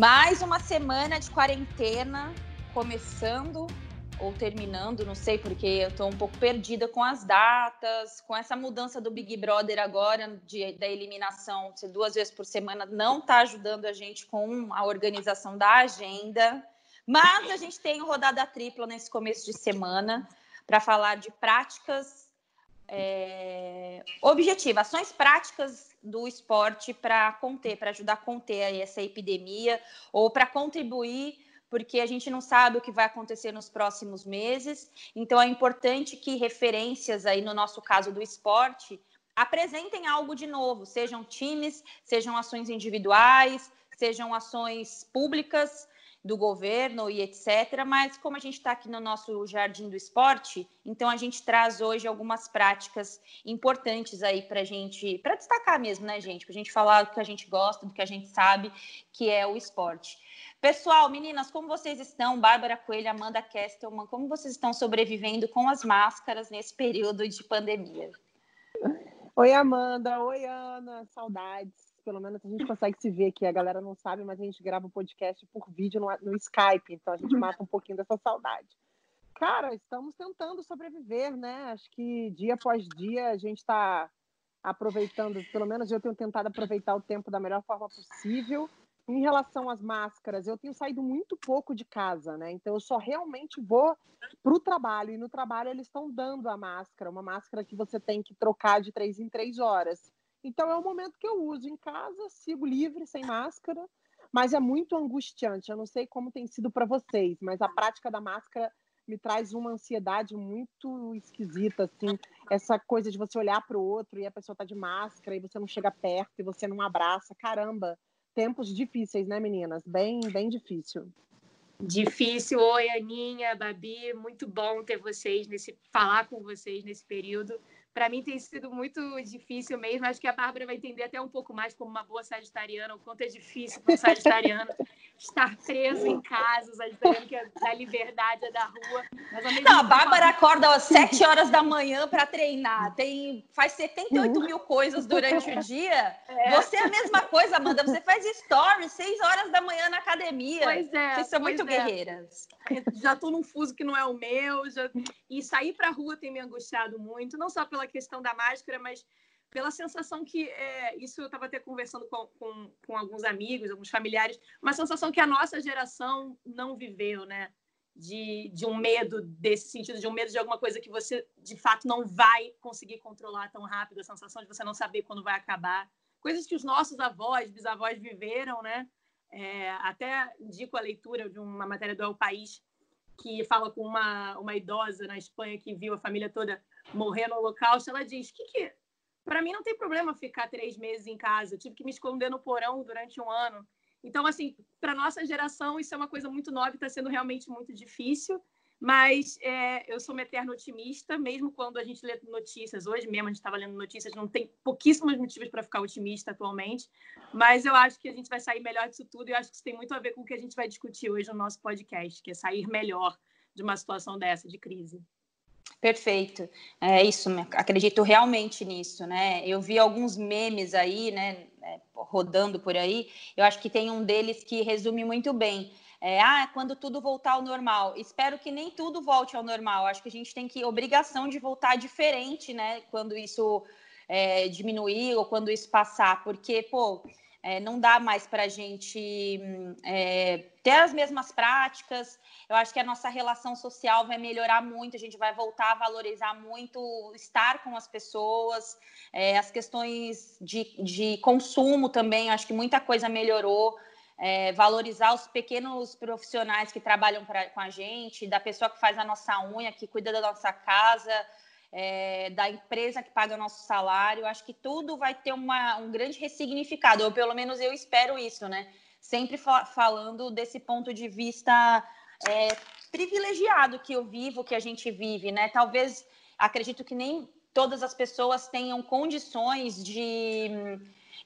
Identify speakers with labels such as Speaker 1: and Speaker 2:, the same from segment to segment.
Speaker 1: Mais uma semana de quarentena começando ou terminando, não sei, porque eu estou um pouco perdida com as datas, com essa mudança do Big Brother agora, de, da eliminação duas vezes por semana, não está ajudando a gente com a organização da agenda. Mas a gente tem rodada tripla nesse começo de semana para falar de práticas é, objetivas, ações práticas do esporte para conter, para ajudar a conter essa epidemia ou para contribuir porque a gente não sabe o que vai acontecer nos próximos meses. Então é importante que referências aí no nosso caso do esporte apresentem algo de novo, sejam times, sejam ações individuais, sejam ações públicas do governo e etc. Mas como a gente está aqui no nosso jardim do esporte, então a gente traz hoje algumas práticas importantes aí para gente, para destacar mesmo, né, gente? Para a gente falar do que a gente gosta, do que a gente sabe, que é o esporte. Pessoal, meninas, como vocês estão? Bárbara Coelho, Amanda Kestelman, como vocês estão sobrevivendo com as máscaras nesse período de pandemia?
Speaker 2: Oi, Amanda. Oi, Ana. Saudades. Pelo menos a gente consegue se ver aqui. A galera não sabe, mas a gente grava o podcast por vídeo no, no Skype, então a gente mata um pouquinho dessa saudade. Cara, estamos tentando sobreviver, né? Acho que dia após dia a gente está aproveitando, pelo menos eu tenho tentado aproveitar o tempo da melhor forma possível. Em relação às máscaras, eu tenho saído muito pouco de casa, né? Então eu só realmente vou para o trabalho. E no trabalho eles estão dando a máscara, uma máscara que você tem que trocar de três em três horas. Então é o momento que eu uso em casa, sigo livre, sem máscara, mas é muito angustiante. Eu não sei como tem sido para vocês, mas a prática da máscara me traz uma ansiedade muito esquisita, assim, essa coisa de você olhar para o outro e a pessoa tá de máscara e você não chega perto e você não abraça, caramba tempos difíceis, né, meninas? Bem, bem difícil.
Speaker 3: Difícil. Oi, Aninha, Babi, muito bom ter vocês nesse falar com vocês nesse período para mim tem sido muito difícil mesmo. Acho que a Bárbara vai entender até um pouco mais como uma boa sagitariana, o quanto é difícil para um sagitariano estar preso em casa, o sagitariano que é da liberdade, é da rua.
Speaker 1: Não, a Bárbara acorda às 7 horas da manhã para treinar, tem, faz 78 mil coisas durante o dia. É. Você é a mesma coisa, Amanda. Você faz stories 6 horas da manhã na academia.
Speaker 3: Pois é.
Speaker 1: Vocês são muito é. guerreiras.
Speaker 3: Já estou num fuso que não é o meu. Já... E sair para a rua tem me angustiado muito, não só pela questão da máscara, mas pela sensação que é, isso eu estava até conversando com, com, com, alguns amigos, alguns familiares, uma sensação que a nossa geração não viveu, né? De, de um medo desse sentido, de um medo de alguma coisa que você de fato não vai conseguir controlar tão rápido, a sensação de você não saber quando vai acabar, coisas que os nossos avós, bisavós viveram, né? É, até indico a leitura de uma matéria do El País que fala com uma, uma idosa na Espanha que viu a família toda morrer no holocausto, ela diz que, que para mim não tem problema ficar três meses em casa. Eu tive que me esconder no porão durante um ano. Então, assim, para nossa geração isso é uma coisa muito nova, está sendo realmente muito difícil. Mas é, eu sou uma eterna otimista, mesmo quando a gente lê notícias. Hoje mesmo a gente estava lendo notícias, não tem pouquíssimos motivos para ficar otimista atualmente. Mas eu acho que a gente vai sair melhor disso tudo e eu acho que isso tem muito a ver com o que a gente vai discutir hoje no nosso podcast, que é sair melhor de uma situação dessa, de crise.
Speaker 1: Perfeito, é isso, acredito realmente nisso, né? Eu vi alguns memes aí, né, é, rodando por aí, eu acho que tem um deles que resume muito bem. É, ah, quando tudo voltar ao normal. Espero que nem tudo volte ao normal. Acho que a gente tem que obrigação de voltar diferente, né? Quando isso é, diminuir ou quando isso passar, porque, pô, é, não dá mais para a gente é, ter as mesmas práticas. Eu acho que a nossa relação social vai melhorar muito, a gente vai voltar a valorizar muito estar com as pessoas, é, as questões de, de consumo também, acho que muita coisa melhorou. É, valorizar os pequenos profissionais que trabalham pra, com a gente, da pessoa que faz a nossa unha, que cuida da nossa casa, é, da empresa que paga o nosso salário, acho que tudo vai ter uma, um grande ressignificado, ou pelo menos eu espero isso, né? Sempre fa falando desse ponto de vista é, privilegiado que eu vivo, que a gente vive, né? Talvez, acredito que nem todas as pessoas tenham condições de,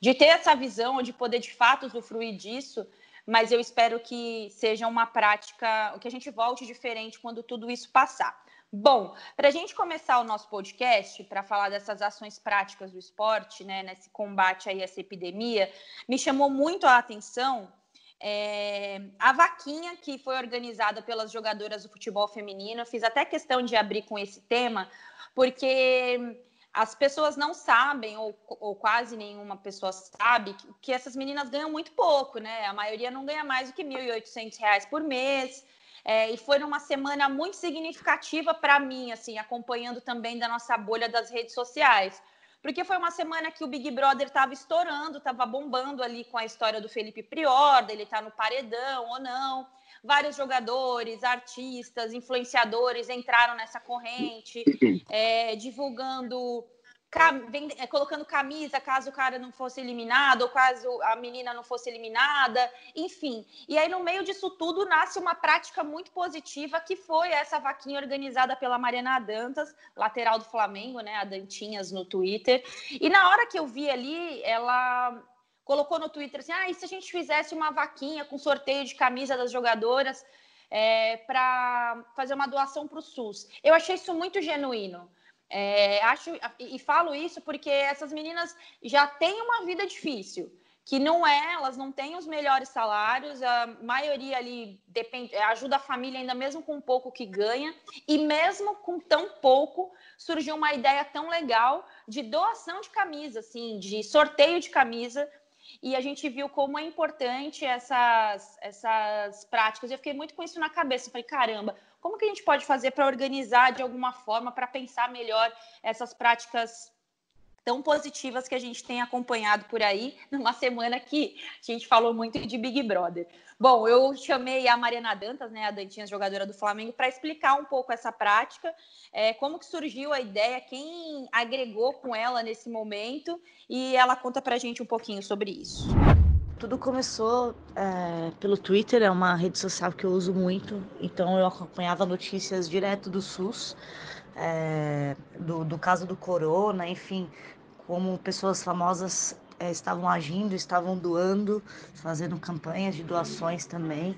Speaker 1: de ter essa visão, de poder de fato usufruir disso, mas eu espero que seja uma prática, que a gente volte diferente quando tudo isso passar. Bom, para a gente começar o nosso podcast, para falar dessas ações práticas do esporte, né, nesse combate aí a essa epidemia, me chamou muito a atenção é, a vaquinha que foi organizada pelas jogadoras do futebol feminino. Eu fiz até questão de abrir com esse tema, porque as pessoas não sabem, ou, ou quase nenhuma pessoa sabe, que, que, essas meninas ganham muito pouco, né? A maioria não ganha mais do que R$ 1.800 por mês. É, e foi uma semana muito significativa para mim, assim, acompanhando também da nossa bolha das redes sociais. Porque foi uma semana que o Big Brother estava estourando, estava bombando ali com a história do Felipe Prior, ele está no paredão ou não. Vários jogadores, artistas, influenciadores entraram nessa corrente, é, divulgando vem, é, colocando camisa caso o cara não fosse eliminado, ou caso a menina não fosse eliminada, enfim. E aí, no meio disso tudo, nasce uma prática muito positiva, que foi essa vaquinha organizada pela Mariana Dantas, lateral do Flamengo, né? A Dantinhas no Twitter. E na hora que eu vi ali, ela colocou no Twitter assim: ah, e se a gente fizesse uma vaquinha com sorteio de camisa das jogadoras é, para fazer uma doação para o SUS? Eu achei isso muito genuíno. É, acho e falo isso porque essas meninas já têm uma vida difícil, que não é, elas não têm os melhores salários, a maioria ali depende, ajuda a família ainda mesmo com pouco que ganha, e mesmo com tão pouco surgiu uma ideia tão legal de doação de camisa, assim, de sorteio de camisa e a gente viu como é importante essas, essas práticas. Eu fiquei muito com isso na cabeça. falei, caramba, como que a gente pode fazer para organizar de alguma forma, para pensar melhor essas práticas tão positivas que a gente tem acompanhado por aí, numa semana que a gente falou muito de Big Brother. Bom, eu chamei a Mariana Dantas, né, a Dantinha, jogadora do Flamengo, para explicar um pouco essa prática, é, como que surgiu a ideia, quem agregou com ela nesse momento, e ela conta para a gente um pouquinho sobre isso.
Speaker 4: Tudo começou é, pelo Twitter, é uma rede social que eu uso muito, então eu acompanhava notícias direto do SUS, é, do, do caso do corona, enfim, como pessoas famosas é, estavam agindo, estavam doando, fazendo campanhas de doações também,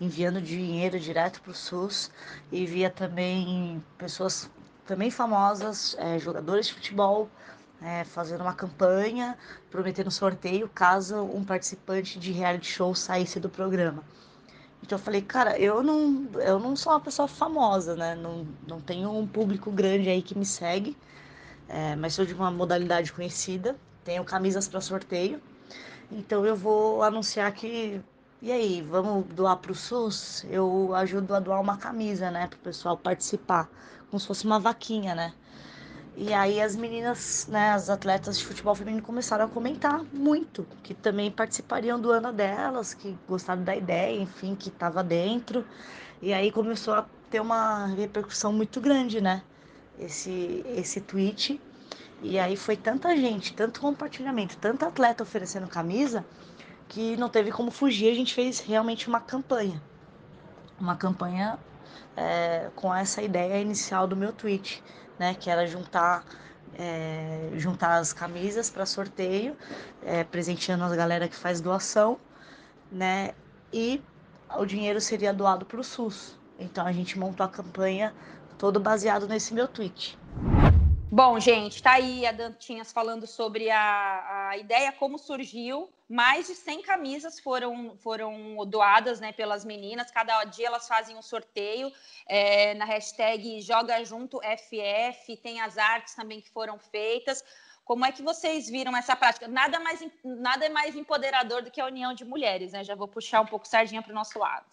Speaker 4: enviando dinheiro direto para o SUS. E via também pessoas também famosas, é, jogadores de futebol, é, fazendo uma campanha, prometendo sorteio caso um participante de reality show saísse do programa. Então eu falei, cara, eu não, eu não sou uma pessoa famosa, né? Não, não tenho um público grande aí que me segue, é, mas sou de uma modalidade conhecida, tenho camisas para sorteio. Então eu vou anunciar que. E aí, vamos doar para o SUS? Eu ajudo a doar uma camisa, né? Para o pessoal participar. Como se fosse uma vaquinha, né? E aí as meninas, né, as atletas de futebol feminino começaram a comentar muito, que também participariam do ano delas, que gostaram da ideia, enfim, que estava dentro. E aí começou a ter uma repercussão muito grande, né? Esse, esse tweet. E aí foi tanta gente, tanto compartilhamento, tanta atleta oferecendo camisa, que não teve como fugir. A gente fez realmente uma campanha. Uma campanha é, com essa ideia inicial do meu tweet né? Que era juntar é, juntar as camisas para sorteio, é, presenteando a galera que faz doação, né? E o dinheiro seria doado para o SUS. Então a gente montou a campanha todo baseado nesse meu tweet.
Speaker 1: Bom, gente, tá aí a Dantinhas falando sobre a, a ideia, como surgiu. Mais de 100 camisas foram, foram doadas né, pelas meninas. Cada dia elas fazem um sorteio é, na hashtag Joga Junto FF. Tem as artes também que foram feitas. Como é que vocês viram essa prática? Nada mais nada é mais empoderador do que a união de mulheres, né? Já vou puxar um pouco sardinha para o nosso lado.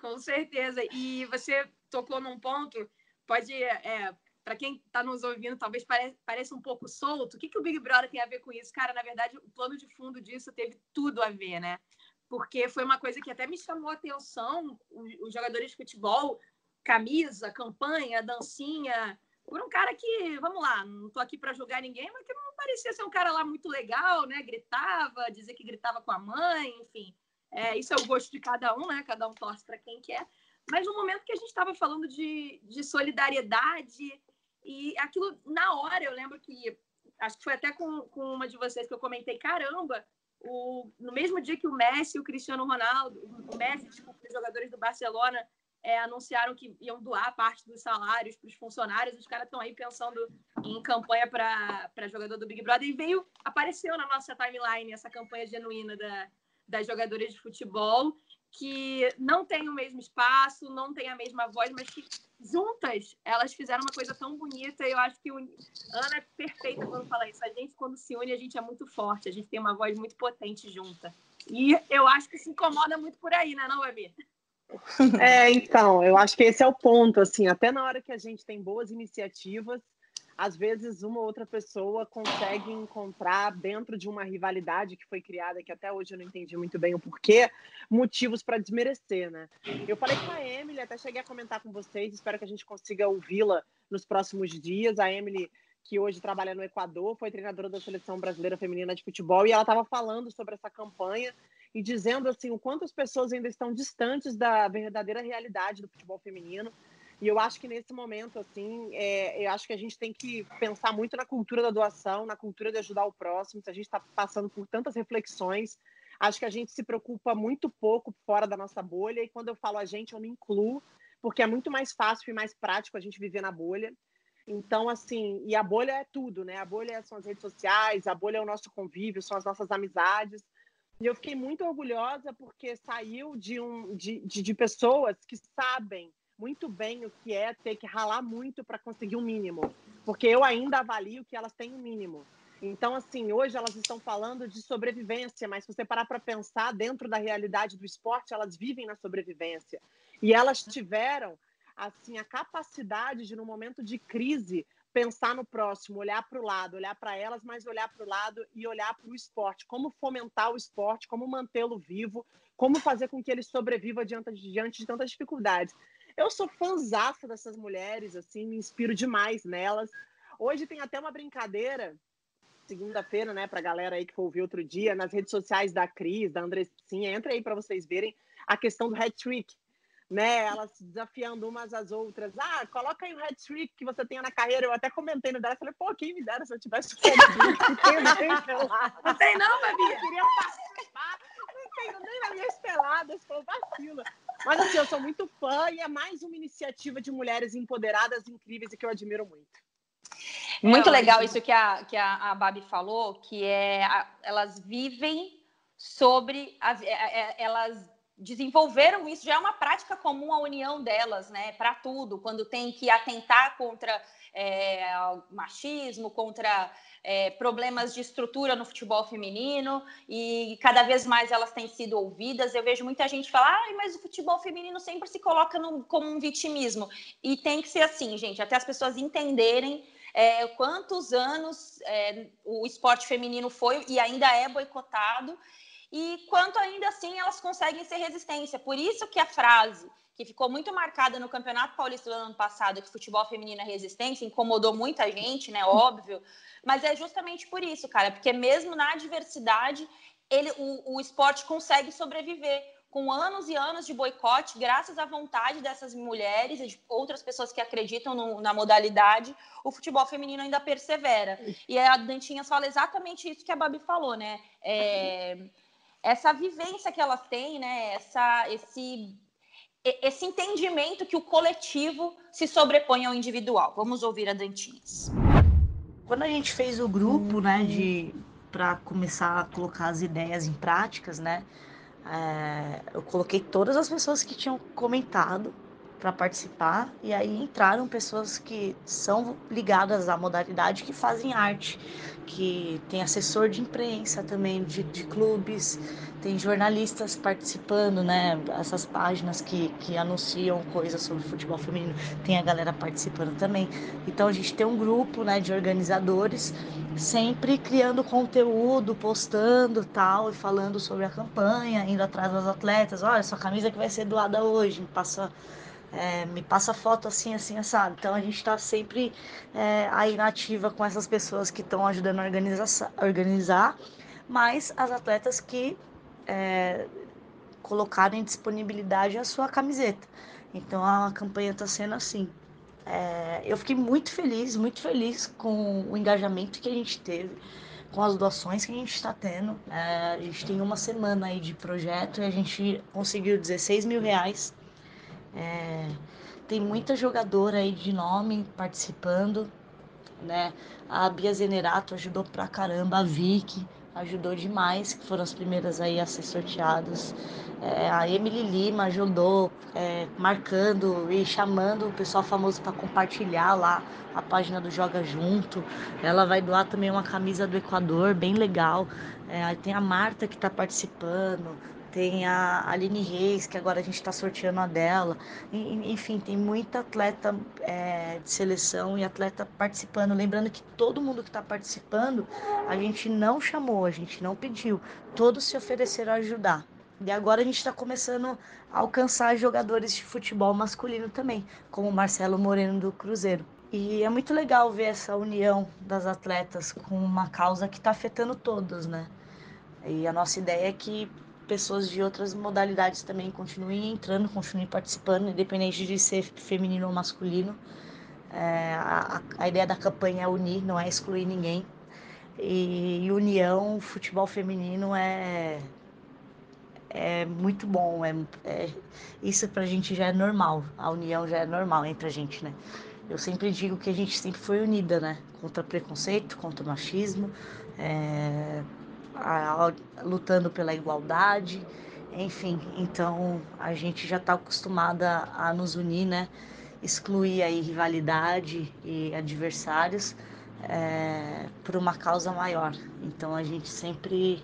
Speaker 3: Com certeza. E você tocou num ponto, pode é, para quem está nos ouvindo, talvez pareça, um pouco solto. O que, que o Big Brother tem a ver com isso? Cara, na verdade, o plano de fundo disso teve tudo a ver, né? Porque foi uma coisa que até me chamou a atenção, os, jogadores de futebol, camisa, campanha, dancinha, por um cara que, vamos lá, não tô aqui para julgar ninguém, mas que não parecia ser um cara lá muito legal, né? Gritava, dizer que gritava com a mãe, enfim. É, isso é o gosto de cada um, né? Cada um torce para quem quer. Mas no momento que a gente estava falando de, de solidariedade e aquilo, na hora, eu lembro que, acho que foi até com, com uma de vocês que eu comentei, caramba, o, no mesmo dia que o Messi e o Cristiano Ronaldo, o Messi, tipo, os jogadores do Barcelona é, anunciaram que iam doar parte dos salários para os funcionários, os caras estão aí pensando em campanha para jogador do Big Brother, e veio, apareceu na nossa timeline essa campanha genuína da, das jogadoras de futebol que não têm o mesmo espaço, não têm a mesma voz, mas que juntas elas fizeram uma coisa tão bonita. E eu acho que o... Ana é perfeita quando fala isso. A gente, quando se une, a gente é muito forte, a gente tem uma voz muito potente junta. E eu acho que se incomoda muito por aí, né, não, Babi?
Speaker 2: É, então, eu acho que esse é o ponto, assim, até na hora que a gente tem boas iniciativas, às vezes uma ou outra pessoa consegue encontrar dentro de uma rivalidade que foi criada, que até hoje eu não entendi muito bem o porquê, motivos para desmerecer, né? Eu falei com a Emily, até cheguei a comentar com vocês, espero que a gente consiga ouvi-la nos próximos dias. A Emily, que hoje trabalha no Equador, foi treinadora da seleção brasileira feminina de futebol e ela estava falando sobre essa campanha e dizendo assim o quanto as pessoas ainda estão distantes da verdadeira realidade do futebol feminino e eu acho que nesse momento, assim, é, eu acho que a gente tem que pensar muito na cultura da doação, na cultura de ajudar o próximo. Se a gente está passando por tantas reflexões, acho que a gente se preocupa muito pouco fora da nossa bolha. E quando eu falo a gente, eu me incluo, porque é muito mais fácil e mais prático a gente viver na bolha. Então, assim, e a bolha é tudo, né? A bolha são as redes sociais, a bolha é o nosso convívio, são as nossas amizades. E eu fiquei muito orgulhosa porque saiu de, um, de, de, de pessoas que sabem muito bem o que é ter que ralar muito para conseguir um mínimo, porque eu ainda avalio que elas têm um mínimo. Então, assim, hoje elas estão falando de sobrevivência, mas se você parar para pensar dentro da realidade do esporte, elas vivem na sobrevivência. E elas tiveram, assim, a capacidade de, no momento de crise, pensar no próximo, olhar para o lado, olhar para elas, mas olhar para o lado e olhar para o esporte. Como fomentar o esporte, como mantê-lo vivo, como fazer com que ele sobreviva diante, diante de tantas dificuldades. Eu sou fãzaça dessas mulheres, assim, me inspiro demais nelas. Hoje tem até uma brincadeira, segunda-feira, né, pra galera aí que for ouvir outro dia, nas redes sociais da Cris, da Andressinha, entra aí para vocês verem a questão do hat-trick, né, elas desafiando umas às outras. Ah, coloca aí o hat-trick que você tenha na carreira. Eu até comentei no dela, falei, pô, quem me dera se eu tivesse o hat-trick? não tem,
Speaker 3: não não não, Babi?
Speaker 2: Eu queria participar. Não tem nem nas minhas peladas, pô, vacila. Mas assim, eu sou muito fã e é mais uma iniciativa de mulheres empoderadas incríveis e que eu admiro muito.
Speaker 1: Muito é, legal isso que a, que a, a Babi falou, que é a, elas vivem sobre as, é, é, elas desenvolveram isso, já é uma prática comum a união delas, né, para tudo, quando tem que atentar contra é, machismo, contra é, problemas de estrutura no futebol feminino e cada vez mais elas têm sido ouvidas. Eu vejo muita gente falar, ah, mas o futebol feminino sempre se coloca no, como um vitimismo. E tem que ser assim, gente, até as pessoas entenderem é, quantos anos é, o esporte feminino foi e ainda é boicotado e quanto ainda assim elas conseguem ser resistência. Por isso que a frase que ficou muito marcada no Campeonato Paulista do ano passado, que futebol feminino é resistência, incomodou muita gente, né? Óbvio. Mas é justamente por isso, cara, porque mesmo na adversidade, ele, o, o esporte consegue sobreviver com anos e anos de boicote, graças à vontade dessas mulheres e de outras pessoas que acreditam no, na modalidade, o futebol feminino ainda persevera. E a Dantinhas fala exatamente isso que a Babi falou, né? É, essa vivência que elas têm, né? Essa, esse esse entendimento que o coletivo se sobrepõe ao individual. Vamos ouvir a Dantinhas.
Speaker 4: Quando a gente fez o grupo, né, de para começar a colocar as ideias em práticas, né, é, eu coloquei todas as pessoas que tinham comentado para participar e aí entraram pessoas que são ligadas à modalidade que fazem arte, que tem assessor de imprensa também de, de clubes, tem jornalistas participando, né? Essas páginas que, que anunciam coisas sobre futebol feminino, tem a galera participando também. Então a gente tem um grupo, né, de organizadores sempre criando conteúdo, postando tal e falando sobre a campanha, indo atrás das atletas. Olha, sua camisa que vai ser doada hoje, passa é, me passa foto assim, assim, assado. Então a gente está sempre é, aí nativa com essas pessoas que estão ajudando a organizar, organizar, mas as atletas que é, colocaram em disponibilidade a sua camiseta. Então a campanha está sendo assim. É, eu fiquei muito feliz, muito feliz com o engajamento que a gente teve, com as doações que a gente está tendo. É, a gente tem uma semana aí de projeto e a gente conseguiu 16 mil reais é, tem muita jogadora aí de nome participando, né? A Bia Zenerato ajudou pra caramba, a Vicky, ajudou demais, que foram as primeiras aí a ser sorteadas. É, a Emily Lima ajudou é, marcando e chamando o pessoal famoso para compartilhar lá a página do Joga Junto. Ela vai doar também uma camisa do Equador, bem legal. É, tem a Marta que está participando, tem a Aline Reis, que agora a gente está sorteando a dela. Enfim, tem muita atleta é, de seleção e atleta participando. Lembrando que todo mundo que está participando, a gente não chamou, a gente não pediu. Todos se ofereceram a ajudar. E agora a gente está começando a alcançar jogadores de futebol masculino também, como o Marcelo Moreno do Cruzeiro. E é muito legal ver essa união das atletas com uma causa que está afetando todos, né? E a nossa ideia é que pessoas de outras modalidades também continuem entrando, continuem participando, independente de ser feminino ou masculino. É, a, a, ideia da campanha é unir, não é excluir ninguém. E, e união, futebol feminino é, é muito bom. É, é, isso pra gente já é normal. A união já é normal entre a gente, né? Eu sempre digo que a gente sempre foi unida, né? Contra preconceito, contra machismo. É, a, lutando pela igualdade, enfim, então a gente já está acostumada a nos unir, né? Excluir aí rivalidade e adversários é, por uma causa maior. Então a gente sempre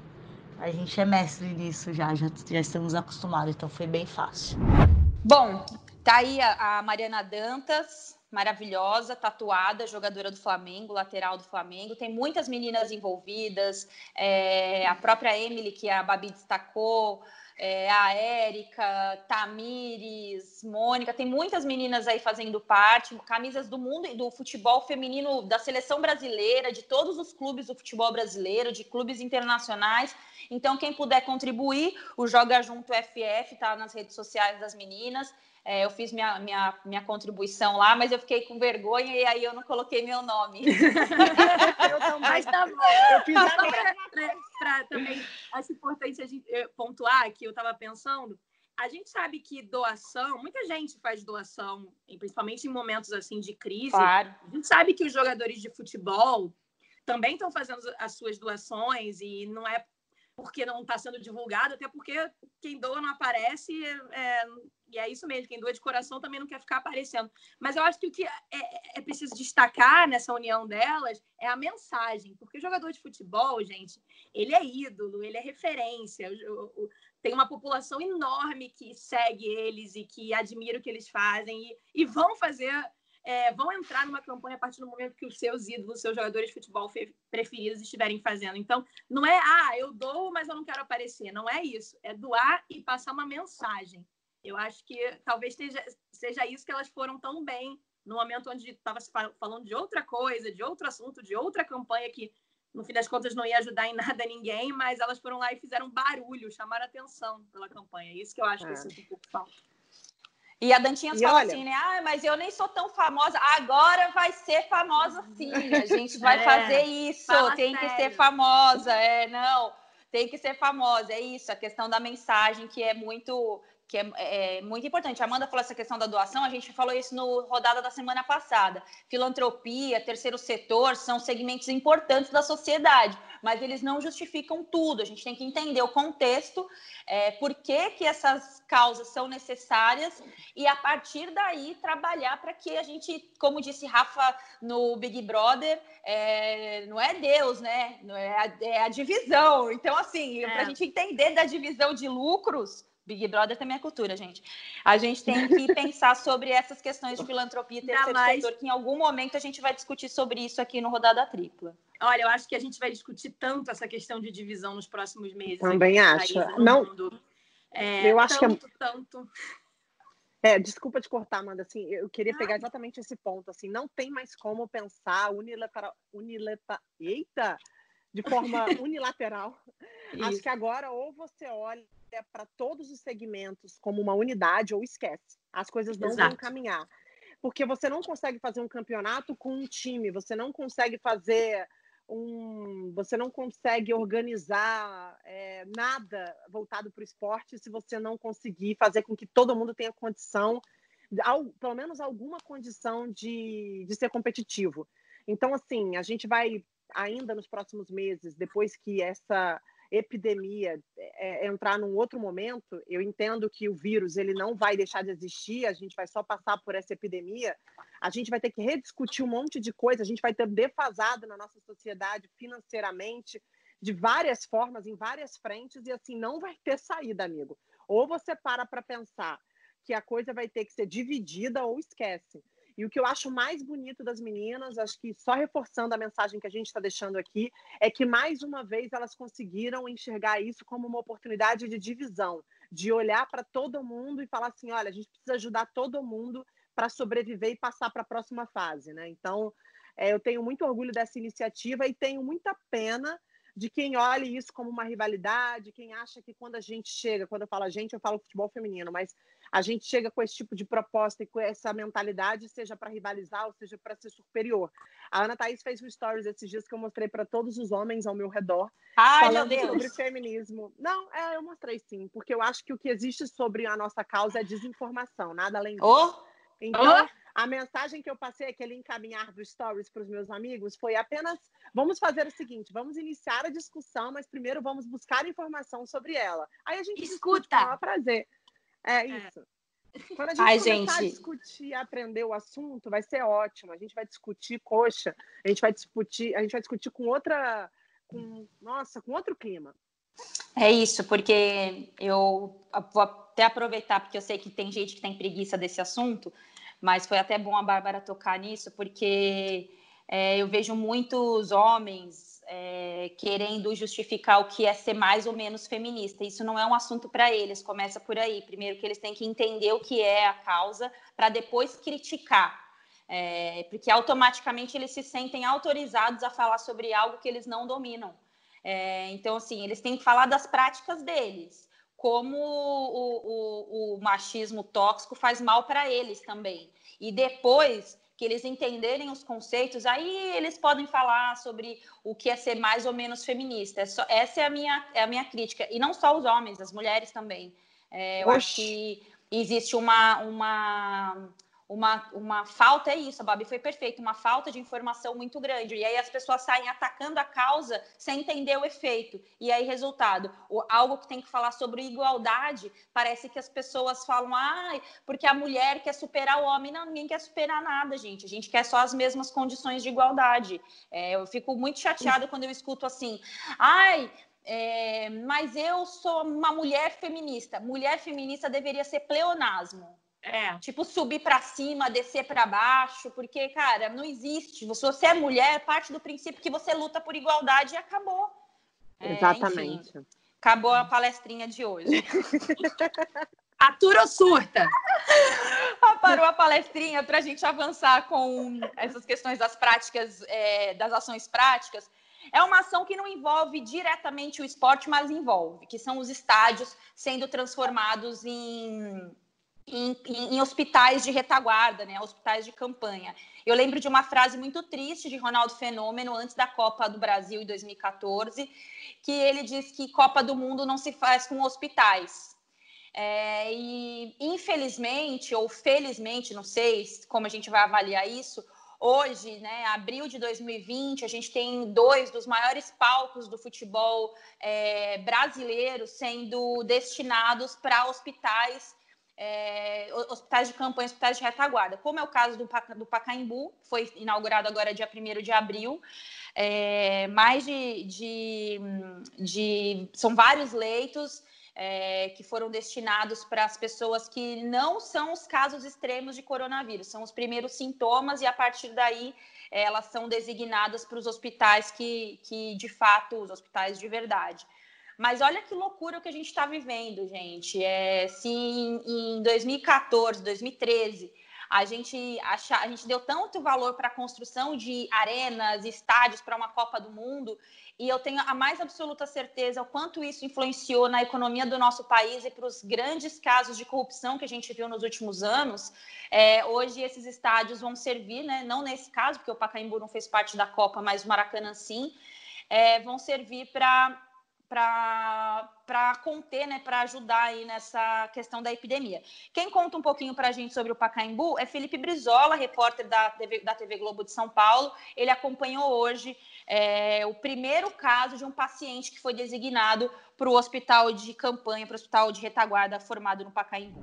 Speaker 4: a gente é mestre nisso já, já, já estamos acostumados, então foi bem fácil.
Speaker 1: Bom, tá aí a, a Mariana Dantas, maravilhosa, tatuada, jogadora do Flamengo, lateral do Flamengo. Tem muitas meninas envolvidas, é, a própria Emily, que a Babi destacou, é, a Érica, Tamires, Mônica, tem muitas meninas aí fazendo parte, camisas do mundo e do futebol feminino, da seleção brasileira, de todos os clubes do futebol brasileiro, de clubes internacionais. Então, quem puder contribuir, o Joga Junto FF está nas redes sociais das meninas. É, eu fiz minha, minha, minha contribuição lá, mas eu fiquei com vergonha e aí eu não coloquei meu nome.
Speaker 3: eu também. Mas tá bom. Eu fiz para também, acho importante a gente eh, pontuar que eu estava pensando. A gente sabe que doação, muita gente faz doação, principalmente em momentos assim de crise.
Speaker 1: Claro.
Speaker 3: A gente sabe que os jogadores de futebol também estão fazendo as suas doações e não é porque não está sendo divulgado, até porque quem doa não aparece, é, e é isso mesmo, quem doa de coração também não quer ficar aparecendo. Mas eu acho que o que é, é, é preciso destacar nessa união delas é a mensagem, porque o jogador de futebol, gente, ele é ídolo, ele é referência, tem uma população enorme que segue eles e que admira o que eles fazem e, e vão fazer é, vão entrar numa campanha a partir do momento que os seus ídolos, seus jogadores de futebol preferidos estiverem fazendo. Então, não é, ah, eu dou, mas eu não quero aparecer. Não é isso. É doar e passar uma mensagem. Eu acho que talvez seja, seja isso que elas foram tão bem no momento onde estava se falando de outra coisa, de outro assunto, de outra campanha que, no fim das contas, não ia ajudar em nada ninguém, mas elas foram lá e fizeram barulho, chamaram atenção pela campanha. Isso que eu acho é. que eu sinto um pouco falta.
Speaker 1: E a Dantinha fala olha... assim, né? Ah, mas eu nem sou tão famosa. Agora vai ser famosa sim. A gente vai é, fazer isso. Tem sério. que ser famosa. É, não. Tem que ser famosa. É isso. A questão da mensagem que é muito que é, é, muito importante. A Amanda falou essa questão da doação, a gente falou isso no rodada da semana passada. Filantropia, terceiro setor são segmentos importantes da sociedade, mas eles não justificam tudo. A gente tem que entender o contexto, é, por que, que essas causas são necessárias e, a partir daí, trabalhar para que a gente, como disse Rafa no Big Brother, é, não é Deus, né? Não é, a, é a divisão. Então, assim, para a é. gente entender da divisão de lucros Big Brother também é cultura, gente. A gente tem que pensar sobre essas questões de filantropia e terceiro mais... setor, que em algum momento a gente vai discutir sobre isso aqui no Rodada Tripla.
Speaker 3: Olha, eu acho que a gente vai discutir tanto essa questão de divisão nos próximos meses.
Speaker 2: Também acho. Não,
Speaker 3: é, eu acho tanto, que é... tanto.
Speaker 2: É, desculpa te cortar, Amanda, assim, eu queria pegar exatamente esse ponto, assim, não tem mais como pensar unilateral, unilateral, eita, de forma unilateral. Acho que agora ou você olha para todos os segmentos como uma unidade ou esquece. As coisas não Exato. vão caminhar. Porque você não consegue fazer um campeonato com um time, você não consegue fazer um. Você não consegue organizar é, nada voltado para o esporte se você não conseguir fazer com que todo mundo tenha condição, ao, pelo menos alguma condição de, de ser competitivo. Então, assim, a gente vai ainda nos próximos meses, depois que essa epidemia é, é, entrar num outro momento, eu entendo que o vírus ele não vai deixar de existir, a gente vai só passar por essa epidemia, a gente vai ter que rediscutir um monte de coisa, a gente vai ter defasado na nossa sociedade financeiramente, de várias formas, em várias frentes, e assim, não vai ter saída, amigo. Ou você para para pensar que a coisa vai ter que ser dividida ou esquece. E o que eu acho mais bonito das meninas, acho que só reforçando a mensagem que a gente está deixando aqui, é que mais uma vez elas conseguiram enxergar isso como uma oportunidade de divisão, de olhar para todo mundo e falar assim: olha, a gente precisa ajudar todo mundo para sobreviver e passar para a próxima fase, né? Então, é, eu tenho muito orgulho dessa iniciativa e tenho muita pena de quem olhe isso como uma rivalidade, quem acha que quando a gente chega, quando eu falo a gente, eu falo futebol feminino, mas a gente chega com esse tipo de proposta e com essa mentalidade, seja para rivalizar ou seja para ser superior. A Ana Thaís fez um stories esses dias que eu mostrei para todos os homens ao meu redor,
Speaker 1: Ai,
Speaker 2: falando sobre feminismo. Não, é, eu mostrei sim, porque eu acho que o que existe sobre a nossa causa é desinformação, nada além disso.
Speaker 1: Oh.
Speaker 2: Então, oh. A mensagem que eu passei, aquele encaminhar do stories para os meus amigos, foi apenas: vamos fazer o seguinte, vamos iniciar a discussão, mas primeiro vamos buscar informação sobre ela. Aí a gente
Speaker 1: escuta.
Speaker 2: Com prazer. É, é isso. É. Quando a gente Ai, começar gente. a discutir e aprender o assunto, vai ser ótimo. A gente vai discutir coxa, a gente vai discutir, a gente vai discutir com outra, com, nossa, com outro clima.
Speaker 1: É isso, porque eu vou até aproveitar, porque eu sei que tem gente que tem preguiça desse assunto, mas foi até bom a Bárbara tocar nisso, porque é, eu vejo muitos homens é, querendo justificar o que é ser mais ou menos feminista. Isso não é um assunto para eles, começa por aí. Primeiro que eles têm que entender o que é a causa, para depois criticar. É, porque automaticamente eles se sentem autorizados a falar sobre algo que eles não dominam. É, então, assim, eles têm que falar das práticas deles como o, o, o machismo tóxico faz mal para eles também. E depois que eles entenderem os conceitos, aí eles podem falar sobre o que é ser mais ou menos feminista. É essa é a minha, é a minha crítica. E não só os homens, as mulheres também. É, eu Oxi. acho que existe uma, uma uma, uma falta, é isso, a Babi foi perfeita, uma falta de informação muito grande. E aí as pessoas saem atacando a causa sem entender o efeito. E aí, resultado, o, algo que tem que falar sobre igualdade, parece que as pessoas falam, ah, porque a mulher quer superar o homem. Não, ninguém quer superar nada, gente. A gente quer só as mesmas condições de igualdade. É, eu fico muito chateada quando eu escuto assim, ai. É, mas eu sou uma mulher feminista. Mulher feminista deveria ser pleonasmo. É. Tipo, subir para cima, descer para baixo, porque, cara, não existe. Se você é mulher, parte do princípio que você luta por igualdade e acabou.
Speaker 2: É, Exatamente. Enfim,
Speaker 1: acabou a palestrinha de hoje.
Speaker 3: Atura ou surta?
Speaker 1: Ah, parou a palestrinha para a gente avançar com essas questões das práticas, é, das ações práticas. É uma ação que não envolve diretamente o esporte, mas envolve, que são os estádios sendo transformados em em, em, em, hospitais de retaguarda, né, hospitais de campanha. Eu lembro de uma frase muito triste de Ronaldo Fenômeno antes da Copa do Brasil em 2014, que ele diz que Copa do Mundo não se faz com hospitais. É, e infelizmente ou felizmente, não sei como a gente vai avaliar isso, hoje, né, abril de 2020, a gente tem dois dos maiores palcos do futebol é, brasileiro sendo destinados para hospitais é, hospitais de campanha, hospitais de retaguarda, como é o caso do, do Pacaembu, que foi inaugurado agora dia 1 de abril. É, mais de, de, de, São vários leitos é, que foram destinados para as pessoas que não são os casos extremos de coronavírus, são os primeiros sintomas, e a partir daí elas são designadas para os hospitais que, que, de fato, os hospitais de verdade. Mas olha que loucura o que a gente está vivendo, gente. É, se em, em 2014, 2013 a gente, acha, a gente deu tanto valor para a construção de arenas, estádios para uma Copa do Mundo, e eu tenho a mais absoluta certeza o quanto isso influenciou na economia do nosso país e para os grandes casos de corrupção que a gente viu nos últimos anos. É, hoje esses estádios vão servir, né, não nesse caso, porque o Pacaembu não fez parte da Copa, mas o Maracanã sim, é, vão servir para para conter, né, para ajudar aí nessa questão da epidemia. Quem conta um pouquinho para a gente sobre o Pacaembu é Felipe Brizola, repórter da TV, da TV Globo de São Paulo. Ele acompanhou hoje é, o primeiro caso de um paciente que foi designado para o hospital de campanha, para o hospital de retaguarda formado no Pacaembu.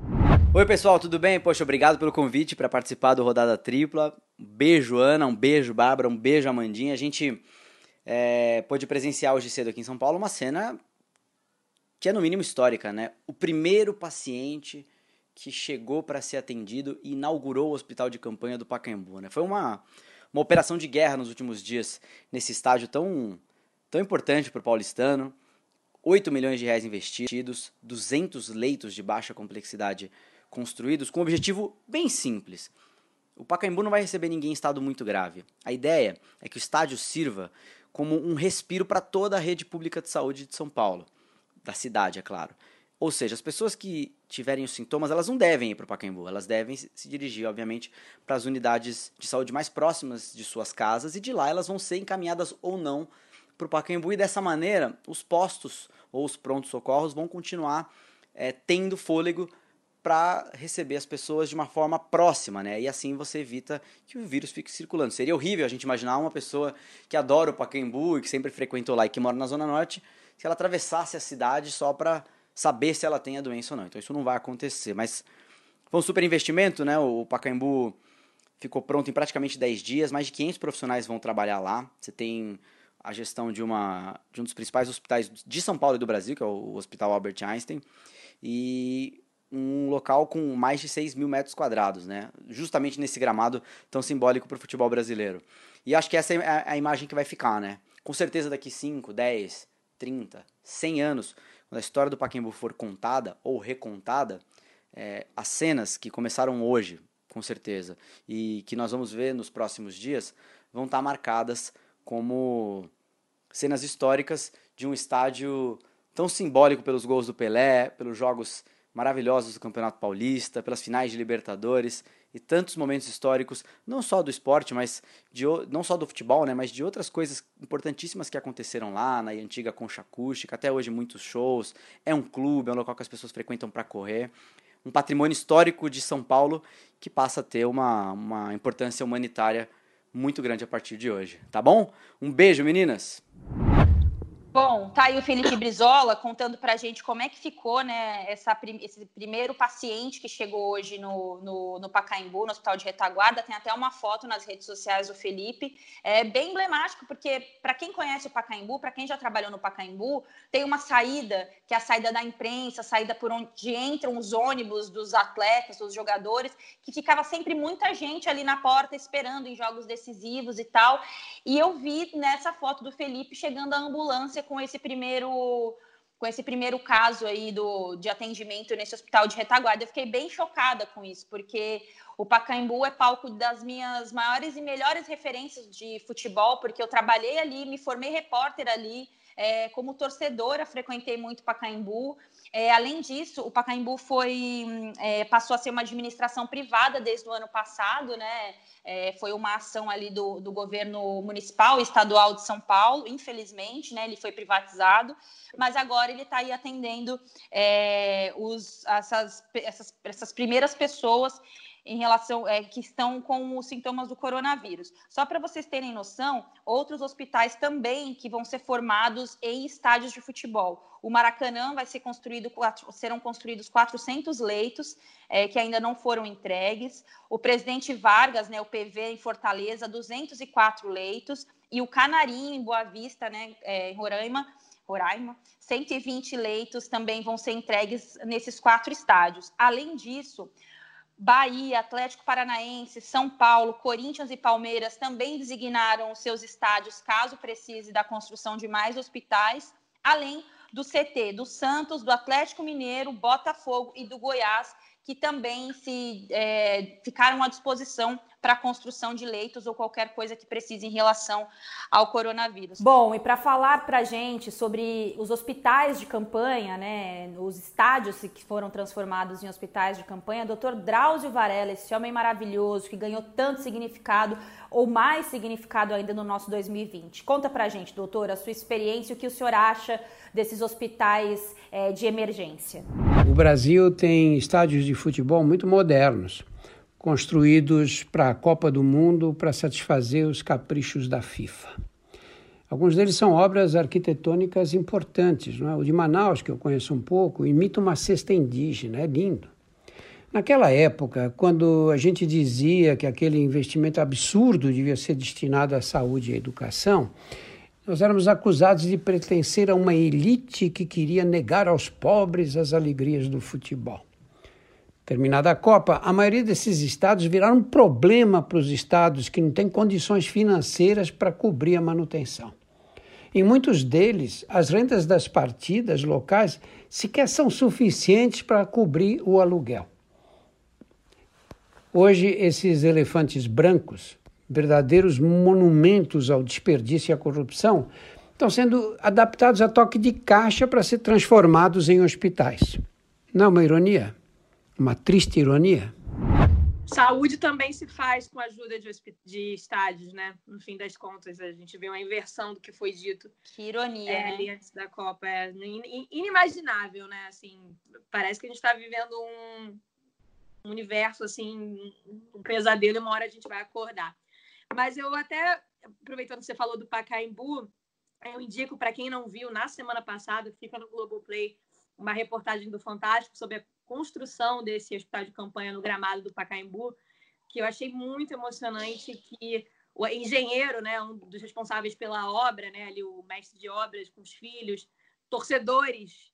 Speaker 5: Oi, pessoal, tudo bem? Poxa, obrigado pelo convite para participar do Rodada Tripla. Um beijo, Ana, um beijo, Bárbara, um beijo, Amandinha. A gente é, pôde presenciar hoje cedo aqui em São Paulo uma cena que é no mínimo histórica, né? O primeiro paciente que chegou para ser atendido e inaugurou o hospital de campanha do Pacaembu, né? Foi uma, uma operação de guerra nos últimos dias nesse estádio tão, tão importante para o paulistano. 8 milhões de reais investidos, 200 leitos de baixa complexidade construídos com um objetivo bem simples. O Pacaembu não vai receber ninguém em estado muito grave. A ideia é que o estádio sirva como um respiro para toda a rede pública de saúde de São Paulo, da cidade, é claro. Ou seja, as pessoas que tiverem os sintomas, elas não devem ir para o Pacaembu, elas devem se dirigir, obviamente, para as unidades de saúde mais próximas de suas casas e de lá elas vão ser encaminhadas ou não para o Pacaembu e dessa maneira os postos ou os prontos socorros vão continuar é, tendo fôlego para receber as pessoas de uma forma próxima, né? E assim você evita que o vírus fique circulando. Seria horrível a gente imaginar uma pessoa que adora o Pacaembu e que sempre frequentou lá e que mora na Zona Norte, se ela atravessasse a cidade só para saber se ela tem a doença ou não. Então isso não vai acontecer. Mas foi um super investimento, né? O Pacaembu ficou pronto em praticamente 10 dias, mais de 500 profissionais vão trabalhar lá. Você tem a gestão de, uma, de um dos principais hospitais de São Paulo e do Brasil, que é o Hospital Albert Einstein. E um local com mais de 6 mil metros quadrados, né? Justamente nesse gramado tão simbólico para o futebol brasileiro. E acho que essa é a, imagem que vai ficar, né? Com certeza daqui 5, 10, 30, 100 anos, quando a história do Pacaembu for contada ou recontada, é, as cenas que começaram hoje, com certeza, e que nós vamos ver nos próximos dias, vão estar marcadas como cenas históricas de um estádio tão simbólico pelos gols do Pelé, pelos jogos maravilhosos do Campeonato Paulista, pelas finais de Libertadores e tantos momentos históricos, não só do esporte, mas de, não só do futebol, né, mas de outras coisas importantíssimas que aconteceram lá na antiga Concha Acústica, até hoje muitos shows, é um clube, é um local que as pessoas frequentam para correr, um patrimônio histórico de São Paulo que passa a ter uma, uma importância humanitária muito grande a partir de hoje, tá bom? Um beijo, meninas!
Speaker 1: Bom, tá aí o Felipe Brizola contando para a gente como é que ficou né, essa, esse primeiro paciente que chegou hoje no, no, no, Pacaembu, no Hospital de Retaguarda. Tem até uma foto nas redes sociais do Felipe. É bem emblemático, porque para quem conhece o Pacaembu, para quem já trabalhou no Pacaembu, tem uma saída, que é a saída da imprensa, a saída por onde entram os ônibus dos atletas, dos jogadores, que ficava sempre muita gente ali na porta esperando em jogos decisivos e tal. E eu vi nessa foto do Felipe chegando a ambulância com esse primeiro com esse primeiro caso aí do, de atendimento nesse hospital de retaguarda. Eu fiquei bem chocada com isso, porque o Pacaembu é palco das minhas maiores e melhores referências de futebol, porque eu trabalhei ali, me formei repórter ali, é, como torcedora, frequentei muito Pacaembu. É, além disso, o Pacaembu foi, é, passou a ser uma administração privada desde o ano passado, né? É, foi uma ação ali do, do governo municipal e estadual de São Paulo, infelizmente, né? Ele foi privatizado, mas agora ele está aí atendendo é, os, essas, essas, essas primeiras pessoas em relação é, que estão com os sintomas do coronavírus. Só para vocês terem noção, outros hospitais também que vão ser formados em estádios de futebol. O Maracanã vai ser construído, serão construídos 400 leitos é, que ainda não foram entregues. O Presidente Vargas, né, o PV em Fortaleza, 204 leitos. E o Canarinho em Boa Vista, né, é, em Roraima, Roraima, 120 leitos também vão ser entregues nesses quatro estádios. Além disso, Bahia, Atlético Paranaense, São Paulo, Corinthians e Palmeiras também designaram os seus estádios caso precise da construção de mais hospitais, além do CT do Santos, do Atlético Mineiro, Botafogo e do Goiás, que também se é, ficaram à disposição para a construção de leitos ou qualquer coisa que precise em relação ao coronavírus.
Speaker 6: Bom, e para falar para a gente sobre os hospitais de campanha, né, os estádios que foram transformados em hospitais de campanha, Dr. Drauzio Varela, esse homem maravilhoso que ganhou tanto significado ou mais significado ainda no nosso 2020. Conta para a gente, doutor, a sua experiência, o que o senhor acha desses hospitais é, de emergência.
Speaker 7: O Brasil tem estádios de futebol muito modernos construídos para a Copa do Mundo para satisfazer os caprichos da FIFA. Alguns deles são obras arquitetônicas importantes. É? O de Manaus, que eu conheço um pouco, imita uma cesta indígena, é lindo. Naquela época, quando a gente dizia que aquele investimento absurdo devia ser destinado à saúde e à educação, nós éramos acusados de pertencer a uma elite que queria negar aos pobres as alegrias do futebol. Terminada a Copa, a maioria desses estados viraram um problema para os estados que não têm condições financeiras para cobrir a manutenção. Em muitos deles, as rendas das partidas locais sequer são suficientes para cobrir o aluguel. Hoje, esses elefantes brancos, verdadeiros monumentos ao desperdício e à corrupção, estão sendo adaptados a toque de caixa para ser transformados em hospitais. Não é uma ironia? Uma triste ironia.
Speaker 3: Saúde também se faz com a ajuda de, de, estádios, né? No fim das contas, a gente vê uma inversão do que foi dito.
Speaker 1: Que ironia,
Speaker 3: é,
Speaker 1: né?
Speaker 3: Ali antes da Copa. É inimaginável, né? Assim, parece que a gente está vivendo um, um universo, assim, um pesadelo e uma hora a gente vai acordar. Mas eu até, aproveitando que você falou do Pacaembu, eu indico para quem não viu, na semana passada, fica no Globoplay, uma reportagem do Fantástico sobre a construção desse hospital de campanha no gramado do Pacaembu, que eu achei muito emocionante que o engenheiro, né, um dos responsáveis pela obra, né, ali o mestre de obras com os filhos, torcedores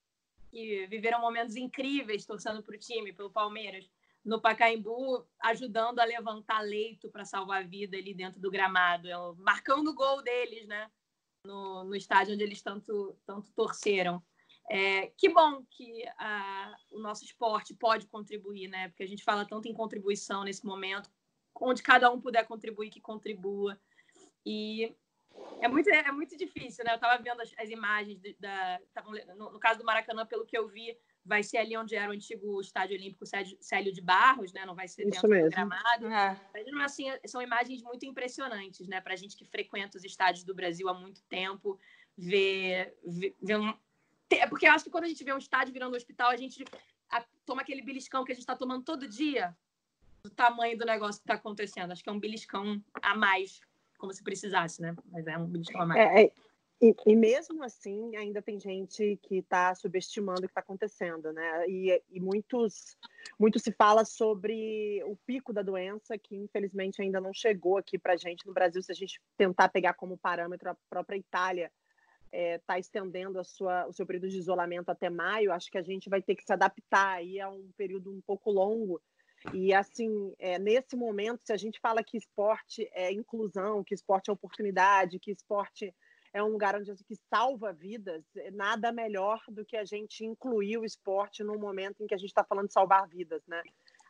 Speaker 3: que viveram momentos incríveis torcendo para o time, pelo Palmeiras, no Pacaembu, ajudando a levantar leito para salvar a vida ali dentro do gramado, marcando o gol deles, né, no, no estádio onde eles tanto, tanto torceram. É, que bom que a, o nosso esporte pode contribuir, né? Porque a gente fala tanto em contribuição nesse momento, onde cada um puder contribuir, que contribua. E é muito, é muito difícil, né? Eu estava vendo as, as imagens da. No, no, caso do Maracanã, pelo que eu vi, vai ser ali onde era o antigo Estádio Olímpico Célio de Barros, né? Não vai ser dentro do gramado. É. Mas, assim, são imagens muito impressionantes, né? Para a gente que frequenta os estádios do Brasil há muito tempo, ver, ver, ver um, é porque eu acho que quando a gente vê um estádio virando um hospital, a gente toma aquele beliscão que a gente está tomando todo dia do tamanho do negócio que está acontecendo. Acho que é um beliscão a mais, como se precisasse, né? Mas é um beliscão a mais.
Speaker 2: É, é, e, e, mesmo assim, ainda tem gente que está subestimando o que está acontecendo, né? E, e muitos, muito se fala sobre o pico da doença, que infelizmente ainda não chegou aqui para a gente no Brasil. Se a gente tentar pegar como parâmetro a própria Itália, está é, tá estendendo sua, o seu período de isolamento até maio, acho que a gente vai ter que se adaptar aí a um período um pouco longo. E assim, é, nesse momento, se a gente fala que esporte é inclusão, que esporte é oportunidade, que esporte é um lugar onde que salva vidas, é nada melhor do que a gente incluir o esporte no momento em que a gente está falando de salvar vidas, né?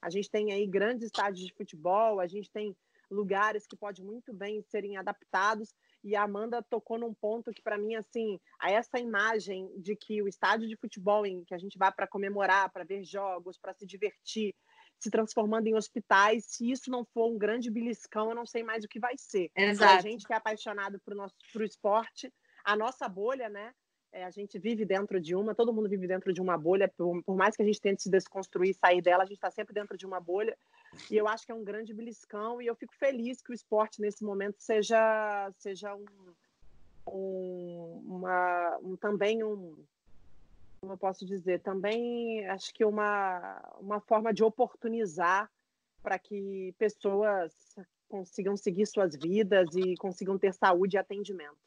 Speaker 2: A gente tem aí grandes estádios de futebol, a gente tem lugares que podem muito bem serem adaptados e a Amanda tocou num ponto que, para mim, assim, essa imagem de que o estádio de futebol em que a gente vai para comemorar, para ver jogos, para se divertir, se transformando em hospitais, se isso não for um grande beliscão, eu não sei mais o que vai ser. Exato. A gente que é apaixonado por nosso pro esporte, a nossa bolha, né? É, a gente vive dentro de uma, todo mundo vive dentro de uma bolha, por, por mais que a gente tente se desconstruir, sair dela, a gente está sempre dentro de uma bolha. E eu acho que é um grande beliscão e eu fico feliz que o esporte nesse momento seja, seja um, um, uma, um também um, como eu posso dizer, também acho que uma, uma forma de oportunizar para que pessoas consigam seguir suas vidas e consigam ter saúde e atendimento.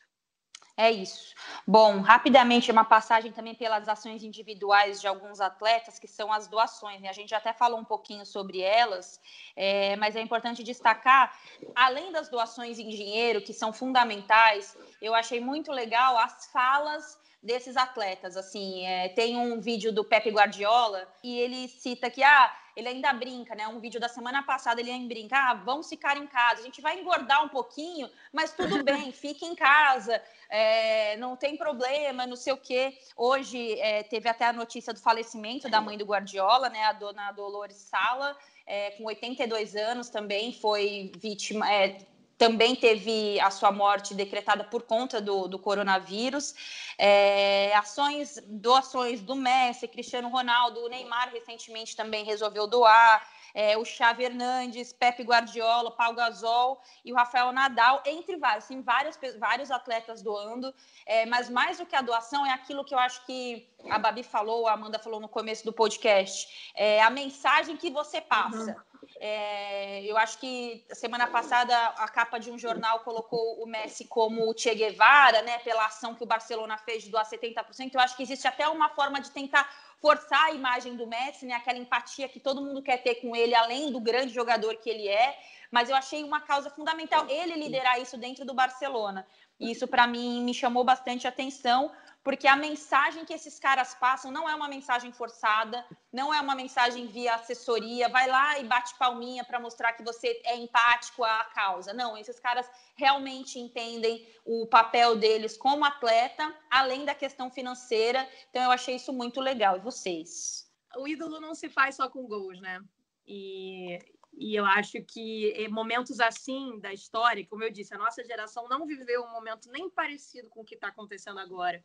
Speaker 1: É isso. Bom, rapidamente, uma passagem também pelas ações individuais de alguns atletas, que são as doações. Né? A gente até falou um pouquinho sobre elas, é, mas é importante destacar, além das doações em dinheiro, que são fundamentais, eu achei muito legal as falas desses atletas. Assim, é, tem um vídeo do Pepe Guardiola e ele cita que ah, ele ainda brinca, né? Um vídeo da semana passada ele ainda brinca, ah, vamos ficar em casa, a gente vai engordar um pouquinho, mas tudo bem, fique em casa, é, não tem problema, não sei o quê. Hoje é, teve até a notícia do falecimento da mãe do Guardiola, né? A dona Dolores Sala, é, com 82 anos também foi vítima é, também teve a sua morte decretada por conta do, do coronavírus. É, ações, doações do Messi, Cristiano Ronaldo, o Neymar recentemente também resolveu doar. É, o Xavi Hernandes, Pepe Guardiola, Paulo Gasol e o Rafael Nadal, entre vários, tem vários, vários atletas doando, é, mas mais do que a doação é aquilo que eu acho que a Babi falou, a Amanda falou no começo do podcast, é a mensagem que você passa. Uhum. É, eu acho que semana passada a capa de um jornal colocou o Messi como o Che Guevara, né, pela ação que o Barcelona fez de doar 70%. Eu acho que existe até uma forma de tentar forçar a imagem do Messi, né, aquela empatia que todo mundo quer ter com ele, além do grande jogador que ele é. Mas eu achei uma causa fundamental ele liderar isso dentro do Barcelona. E isso, para mim, me chamou bastante atenção, porque a mensagem que esses caras passam não é uma mensagem forçada, não é uma mensagem via assessoria, vai lá e bate palminha para mostrar que você é empático à causa. Não, esses caras realmente entendem o papel deles como atleta, além da questão financeira. Então eu achei isso muito legal. E vocês?
Speaker 3: O ídolo não se faz só com gols, né? E, e eu acho que momentos assim da história, como eu disse, a nossa geração não viveu um momento nem parecido com o que está acontecendo agora.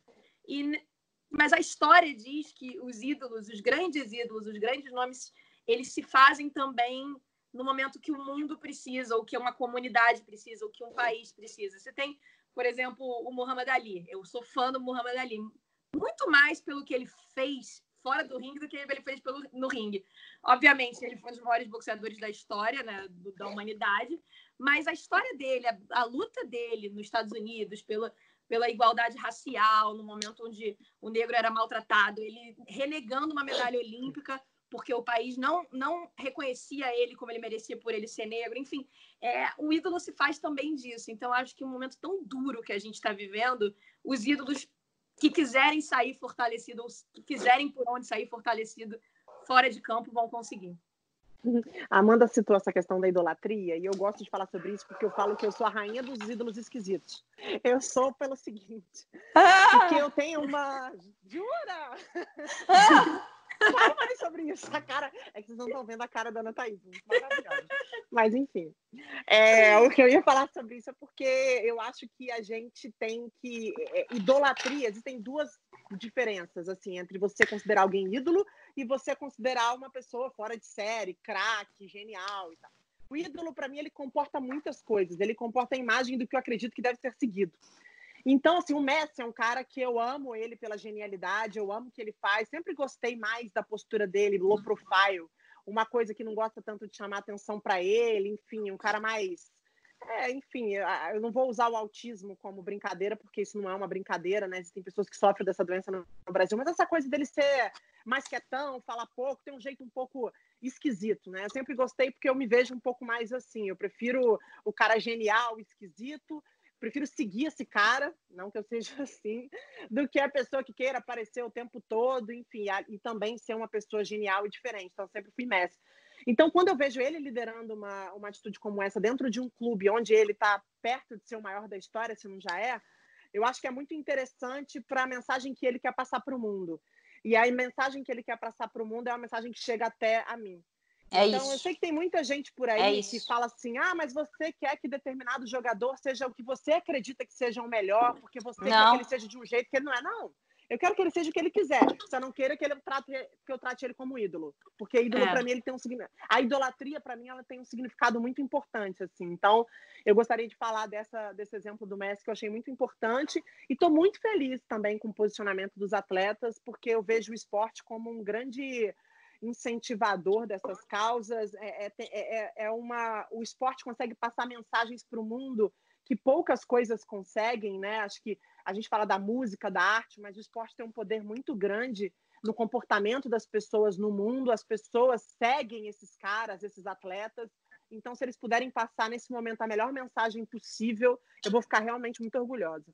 Speaker 3: E, mas a história diz que os ídolos, os grandes ídolos, os grandes nomes, eles se fazem também no momento que o mundo precisa, ou que uma comunidade precisa, ou que um país precisa. Você tem, por exemplo, o Muhammad Ali. Eu sou fã do Muhammad Ali, muito mais pelo que ele fez fora do ringue do que ele fez pelo, no ringue. Obviamente, ele foi um dos maiores boxeadores da história, né, da humanidade, mas a história dele, a, a luta dele nos Estados Unidos pela, pela igualdade racial, no momento onde o negro era maltratado, ele renegando uma medalha olímpica porque o país não, não reconhecia ele como ele merecia por ele ser negro. Enfim, é, o ídolo se faz também disso. Então, acho que um momento tão duro que a gente está vivendo, os ídolos que quiserem sair fortalecidos, que quiserem por onde sair fortalecido fora de campo, vão conseguir.
Speaker 2: A Amanda citou essa questão da idolatria e eu gosto de falar sobre isso porque eu falo que eu sou a rainha dos ídolos esquisitos. Eu sou pelo seguinte, ah! porque eu tenho uma jura. Ah! Fala mais sobre isso. A cara. É que vocês não estão vendo a cara da Ana Thaís. Maravilhosa. Mas, enfim. É, o que eu ia falar sobre isso é porque eu acho que a gente tem que. É, idolatria, existem duas diferenças, assim, entre você considerar alguém ídolo e você considerar uma pessoa fora de série, craque, genial e tal. O ídolo, para mim, ele comporta muitas coisas. Ele comporta a imagem do que eu acredito que deve ser seguido. Então, assim, o Messi é um cara que eu amo ele pela genialidade, eu amo o que ele faz. Sempre gostei mais da postura dele, low profile, uma coisa que não gosta tanto de chamar atenção para ele, enfim, um cara mais. É, enfim, eu não vou usar o autismo como brincadeira, porque isso não é uma brincadeira, né? Existem pessoas que sofrem dessa doença no Brasil, mas essa coisa dele ser mais quietão, falar pouco, tem um jeito um pouco esquisito, né? Eu sempre gostei porque eu me vejo um pouco mais assim. Eu prefiro o cara genial, esquisito, prefiro seguir esse cara, não que eu seja assim, do que a pessoa que queira aparecer o tempo todo, enfim, e também ser uma pessoa genial e diferente. Então, sempre fui mestre. Então, quando eu vejo ele liderando uma, uma atitude como essa dentro de um clube onde ele está perto de ser o maior da história, se não já é, eu acho que é muito interessante para a mensagem que ele quer passar para o mundo. E a mensagem que ele quer passar para o mundo é uma mensagem que chega até a mim. É então, isso. eu sei que tem muita gente por aí é que fala assim: ah, mas você quer que determinado jogador seja o que você acredita que seja o melhor, porque você não. quer que ele seja de um jeito que ele não é. Não. Eu quero que ele seja o que ele quiser. Só não queira que, ele trate, que eu trate ele como ídolo. Porque ídolo, é. para mim, ele tem um significado. A idolatria, para mim, ela tem um significado muito importante. assim. Então, eu gostaria de falar dessa, desse exemplo do Messi, que eu achei muito importante. E estou muito feliz também com o posicionamento dos atletas, porque eu vejo o esporte como um grande incentivador dessas causas. É, é, é, é uma, o esporte consegue passar mensagens para o mundo que poucas coisas conseguem, né? Acho que a gente fala da música, da arte, mas o esporte tem um poder muito grande no comportamento das pessoas no mundo. As pessoas seguem esses caras, esses atletas. Então, se eles puderem passar nesse momento a melhor mensagem possível, eu vou ficar realmente muito orgulhosa.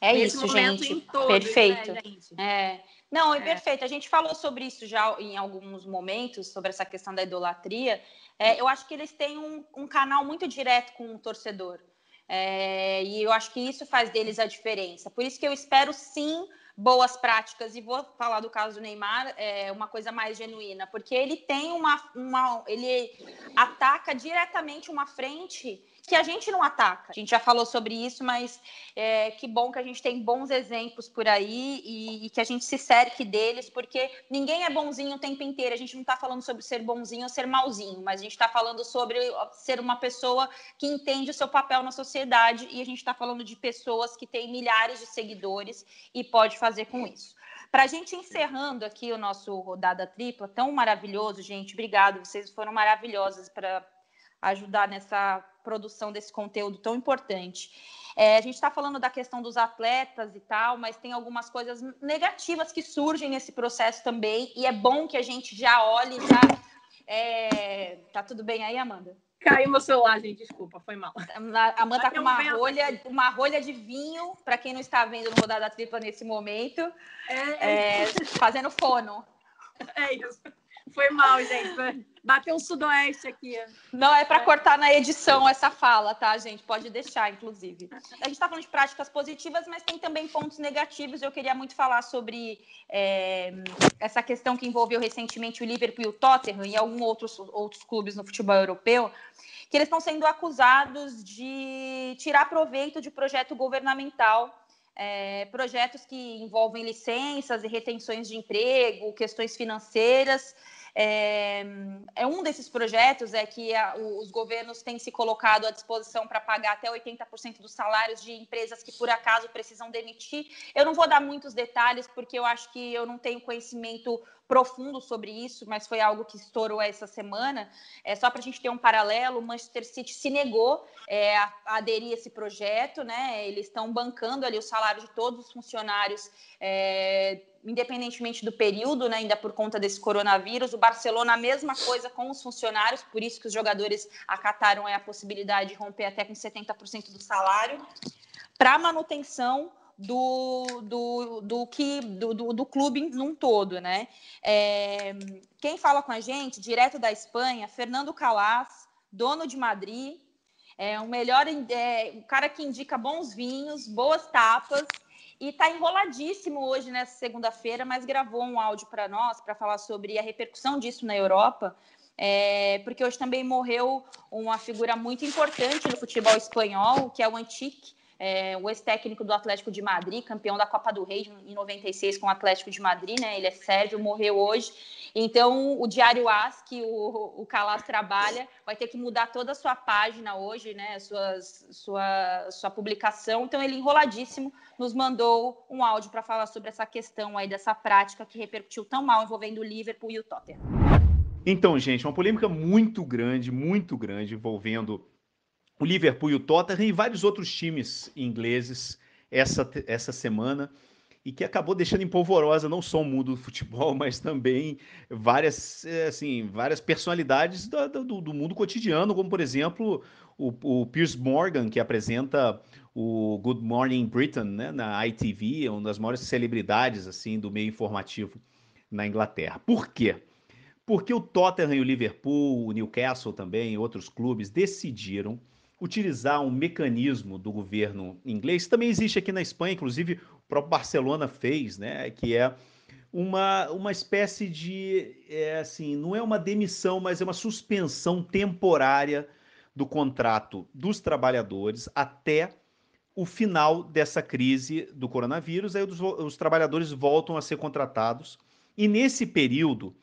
Speaker 1: É isso, gente. Todos, né, perfeito. Né, gente? É. Não, é, é, perfeito. A gente falou sobre isso já em alguns momentos, sobre essa questão da idolatria. É, eu acho que eles têm um, um, canal muito direto com o torcedor. É, e eu acho que isso faz deles a diferença. Por isso que eu espero sim boas práticas, e vou falar do caso do Neymar, é uma coisa mais genuína, porque ele tem uma, uma ele ataca diretamente uma frente que a gente não ataca. A gente já falou sobre isso, mas é, que bom que a gente tem bons exemplos por aí e, e, que a gente se cerque deles, porque ninguém é bonzinho o tempo inteiro. A gente não está falando sobre ser bonzinho ou ser malzinho, mas a gente está falando sobre ser uma pessoa que entende o seu papel na sociedade e a gente está falando de pessoas que têm milhares de seguidores e pode fazer com isso. Para a gente encerrando aqui o nosso rodada tripla, tão maravilhoso, gente. Obrigado, vocês foram maravilhosas para ajudar nessa produção desse conteúdo tão importante. É, a gente está falando da questão dos atletas e tal, mas tem algumas coisas negativas que surgem nesse processo também, e é bom que a gente já olhe, já. É... Tá tudo bem aí, Amanda?
Speaker 3: Caiu meu celular, gente, desculpa, foi mal.
Speaker 1: A Amanda tá com uma rolha, uma rolha de vinho, para quem não está vendo no Rodada Tripla nesse momento, é, é... fazendo fono.
Speaker 3: É isso. Foi mal, gente. Bateu um sudoeste aqui.
Speaker 1: Não, é para é. cortar na edição essa fala, tá, gente? Pode deixar, inclusive. A gente está falando de práticas positivas, mas tem também pontos negativos. Eu queria muito falar sobre é, essa questão que envolveu recentemente o Liverpool e o Tottenham e alguns outros, outros clubes no futebol europeu, que eles estão sendo acusados de tirar proveito de projeto governamental é, projetos que envolvem licenças e retenções de emprego, questões financeiras, é, é, um desses projetos é que a, os governos têm se colocado à disposição para pagar até 80% dos salários de empresas que por acaso precisam demitir. Eu não vou dar muitos detalhes porque eu acho que eu não tenho conhecimento profundo sobre isso, mas foi algo que estourou essa semana. É só para a gente ter um paralelo, o Manchester City se negou é, a, aderir a esse projeto, né? Eles estão bancando ali o salário de todos os funcionários. É, independentemente do período, né, ainda por conta desse coronavírus, o Barcelona a mesma coisa com os funcionários, por isso que os jogadores acataram a possibilidade de romper até com 70% do salário, para manutenção do, do, do que do, do, do, clube num todo, né? É, quem fala com a gente, direto da Espanha, Fernando Calas, dono de Madrid, é o melhor, é, o cara que indica bons vinhos, boas tapas e está enroladíssimo hoje nessa segunda-feira, mas gravou um áudio para nós para falar sobre a repercussão disso na Europa. É, porque hoje também morreu uma figura muito importante no futebol espanhol, que é o Antique, é, o ex-técnico do Atlético de Madrid, campeão da Copa do Rei em 96 com o Atlético de Madrid, né? Ele é Sérgio, morreu hoje. Então, o Diário As, que o, o Calas trabalha, vai ter que mudar toda a sua página hoje, né? Sua, sua publicação. Então, ele, enroladíssimo, nos mandou um áudio para falar sobre essa questão aí, dessa prática que repercutiu tão mal envolvendo o Liverpool e o Tottenham.
Speaker 8: Então, gente, uma polêmica muito grande, muito grande, envolvendo o Liverpool e o Tottenham e vários outros times ingleses essa, essa semana e que acabou deixando em polvorosa não só o mundo do futebol, mas também várias, eh, assim, várias personalidades do, do, do mundo cotidiano, como por exemplo o, o Piers Morgan, que apresenta o Good Morning Britain né, na ITV, uma das maiores celebridades assim do meio informativo na Inglaterra. Por quê? Porque o Tottenham e o Liverpool, o Newcastle também, outros clubes decidiram utilizar um mecanismo do governo inglês, também existe aqui na Espanha, inclusive próprio Barcelona fez, né, que é uma, uma espécie de, é, assim, não é uma demissão, mas é uma suspensão temporária do contrato dos trabalhadores até o final dessa crise do coronavírus, aí os, os trabalhadores voltam a ser contratados, e nesse período,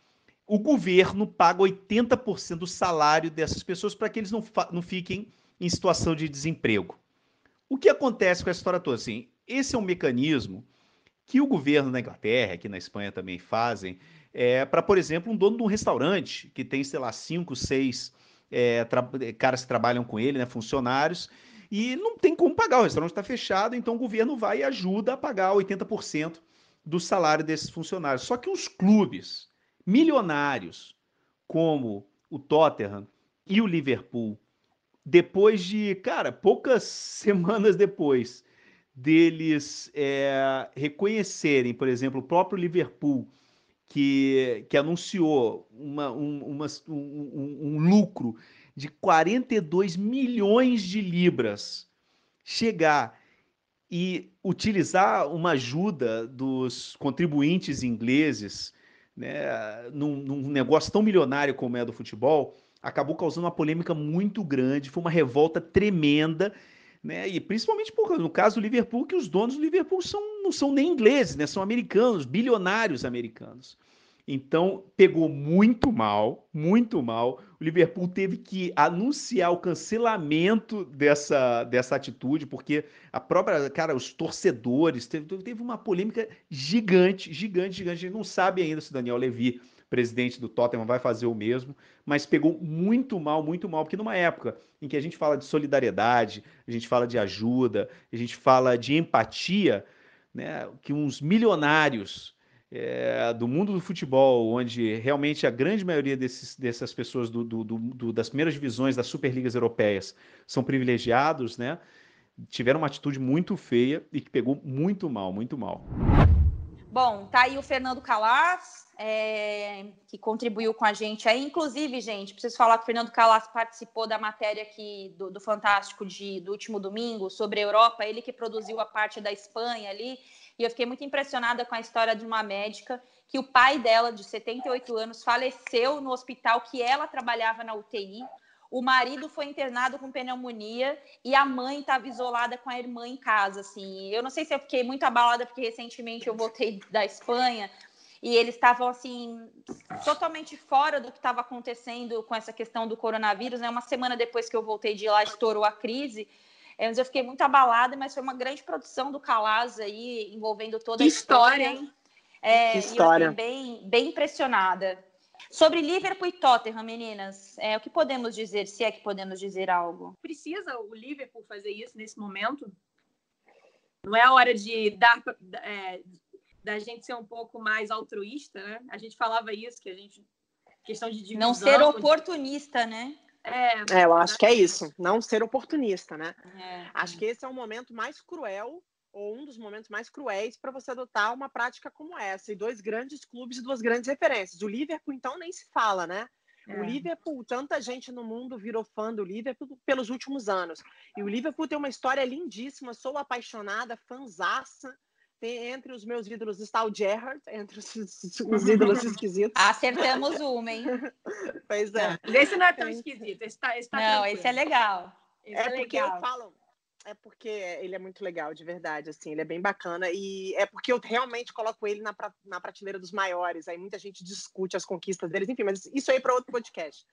Speaker 8: o governo paga 80% do salário dessas pessoas para que eles não, não fiquem em situação de desemprego. O que acontece com essa história toda? Assim, esse é um mecanismo que o governo da Inglaterra, aqui na Espanha também fazem, é, para, por exemplo, um dono de um restaurante que tem, sei lá, cinco, seis é, caras que trabalham com ele, né, funcionários, e não tem como pagar, o restaurante está fechado, então o governo vai e ajuda a pagar 80% do salário desses funcionários. Só que os clubes milionários, como o Tottenham e o Liverpool, depois de, cara, poucas semanas depois deles é, reconhecerem, por exemplo, o próprio Liverpool, que, que anunciou uma, um, uma, um, um, lucro de 42 milhões de libras, chegar e utilizar uma ajuda dos contribuintes ingleses né, num, num negócio tão milionário como é do futebol, acabou causando uma polêmica muito grande, foi uma revolta tremenda né? E principalmente no caso do Liverpool, que os donos do Liverpool são, não são nem ingleses, né? São americanos, bilionários americanos. Então, pegou muito mal, muito mal. O Liverpool teve que anunciar o cancelamento dessa, dessa atitude, porque a própria, cara, os torcedores, teve, teve uma polêmica gigante, gigante, gigante. A gente não sabe ainda se Daniel Levy presidente do Tottenham vai fazer o mesmo, mas pegou muito mal, muito mal, porque numa época em que a gente fala de solidariedade, a gente fala de ajuda, a gente fala de empatia, né, que uns milionários é, do mundo do futebol, onde realmente a grande maioria desses, dessas pessoas do, do, do, das primeiras divisões das superligas europeias são privilegiados, né? Tiveram uma atitude muito feia e que pegou muito mal, muito mal.
Speaker 1: Bom, tá aí o Fernando Calas, é, que contribuiu com a gente aí. Inclusive, gente, preciso falar que o Fernando Calas participou da matéria aqui do, do Fantástico de, do último domingo sobre a Europa, ele que produziu a parte da Espanha ali. E eu fiquei muito impressionada com a história de uma médica que o pai dela, de 78 anos, faleceu no hospital que ela trabalhava na UTI. O marido foi internado com pneumonia e a mãe estava isolada com a irmã em casa, assim. Eu não sei se eu fiquei muito abalada porque recentemente eu voltei da Espanha e eles estavam assim totalmente fora do que estava acontecendo com essa questão do coronavírus, né? Uma semana depois que eu voltei de lá estourou a crise. É, mas eu fiquei muito abalada, mas foi uma grande produção do Calaz aí, envolvendo toda a história. história. É, que história. E eu fiquei bem, bem impressionada. Sobre Liverpool e Tottenham, meninas, é, o que podemos dizer, se é que podemos dizer algo?
Speaker 3: Precisa o Liverpool fazer isso nesse momento? Não é a hora de dar é, da gente ser um pouco mais altruísta, né? A gente falava isso, que a gente questão de divisão,
Speaker 1: não ser oportunista, né?
Speaker 2: É, é, eu acho que é isso, não ser oportunista, né? É. Acho que esse é o momento mais cruel ou um dos momentos mais cruéis para você adotar uma prática como essa. E dois grandes clubes e duas grandes referências. O Liverpool, então, nem se fala, né? É. O Liverpool, tanta gente no mundo virou fã do Liverpool pelos últimos anos. E o Liverpool tem uma história lindíssima, sou apaixonada, fanzaça. Tem, entre os meus ídolos está o Gerrard, entre os, os ídolos esquisitos.
Speaker 1: Acertamos uma, hein?
Speaker 2: pois é.
Speaker 3: Esse não é tão esquisito. Esse tá, esse tá
Speaker 1: não, tranquilo. esse é legal.
Speaker 2: Esse é, é porque legal. eu falo, é porque ele é muito legal, de verdade, assim, ele é bem bacana e é porque eu realmente coloco ele na, pra, na prateleira dos maiores, aí muita gente discute as conquistas deles, enfim, mas isso aí é para outro podcast.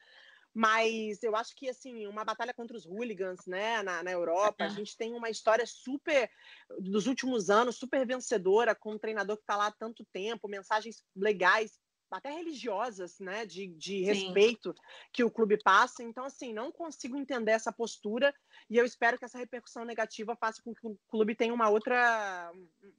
Speaker 2: Mas eu acho que, assim, uma batalha contra os hooligans, né, na, na Europa, a gente tem uma história super, dos últimos anos, super vencedora, com um treinador que está lá há tanto tempo, mensagens legais até religiosas, né, de, de respeito que o clube passa. Então, assim, não consigo entender essa postura e eu espero que essa repercussão negativa faça com que o clube tenha uma outra.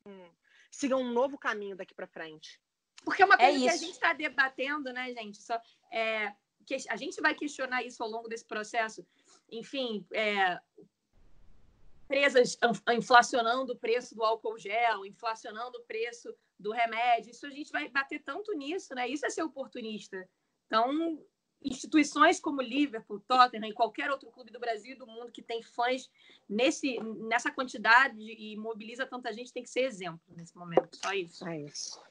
Speaker 2: Um, siga um novo caminho daqui para frente.
Speaker 3: Porque é uma é coisa é que a gente está debatendo, né, gente? Só, é, que a gente vai questionar isso ao longo desse processo. Enfim, é, empresas inflacionando o preço do álcool gel, inflacionando o preço do remédio. Isso a gente vai bater tanto nisso, né? Isso é ser oportunista. Então, instituições como Liverpool, Tottenham e qualquer outro clube do Brasil e do mundo que tem fãs nesse, nessa quantidade e mobiliza tanta gente tem que ser exemplo nesse momento. Só isso.
Speaker 2: É isso.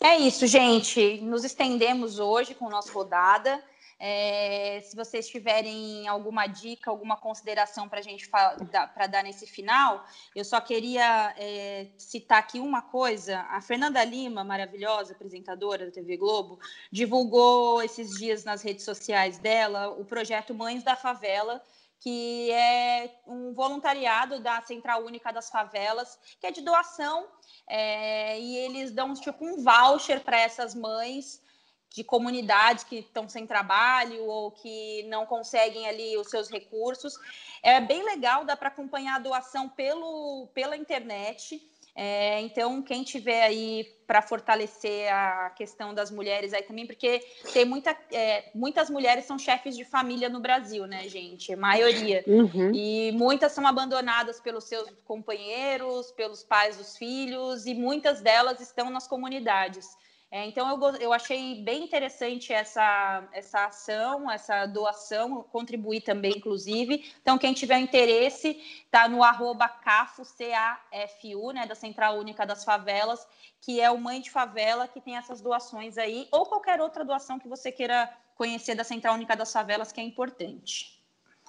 Speaker 1: É isso, gente. Nos estendemos hoje com nossa rodada. É, se vocês tiverem alguma dica, alguma consideração para a gente para dar nesse final, eu só queria é, citar aqui uma coisa. A Fernanda Lima, maravilhosa apresentadora da TV Globo, divulgou esses dias nas redes sociais dela o projeto Mães da Favela, que é um voluntariado da Central Única das Favelas, que é de doação, é, e eles dão tipo um voucher para essas mães de comunidades que estão sem trabalho ou que não conseguem ali os seus recursos. É bem legal, dá para acompanhar a doação pelo, pela internet. É, então, quem tiver aí para fortalecer a questão das mulheres aí também, porque tem muita, é, muitas mulheres são chefes de família no Brasil, né, gente? A maioria. Uhum. E muitas são abandonadas pelos seus companheiros, pelos pais dos filhos, e muitas delas estão nas comunidades. É, então, eu, eu achei bem interessante essa, essa ação, essa doação, contribuir também, inclusive. Então, quem tiver interesse, está no arroba CAFU, C-A-F-U, né, da Central Única das Favelas, que é o Mãe de Favela, que tem essas doações aí, ou qualquer outra doação que você queira conhecer da Central Única das Favelas, que é importante.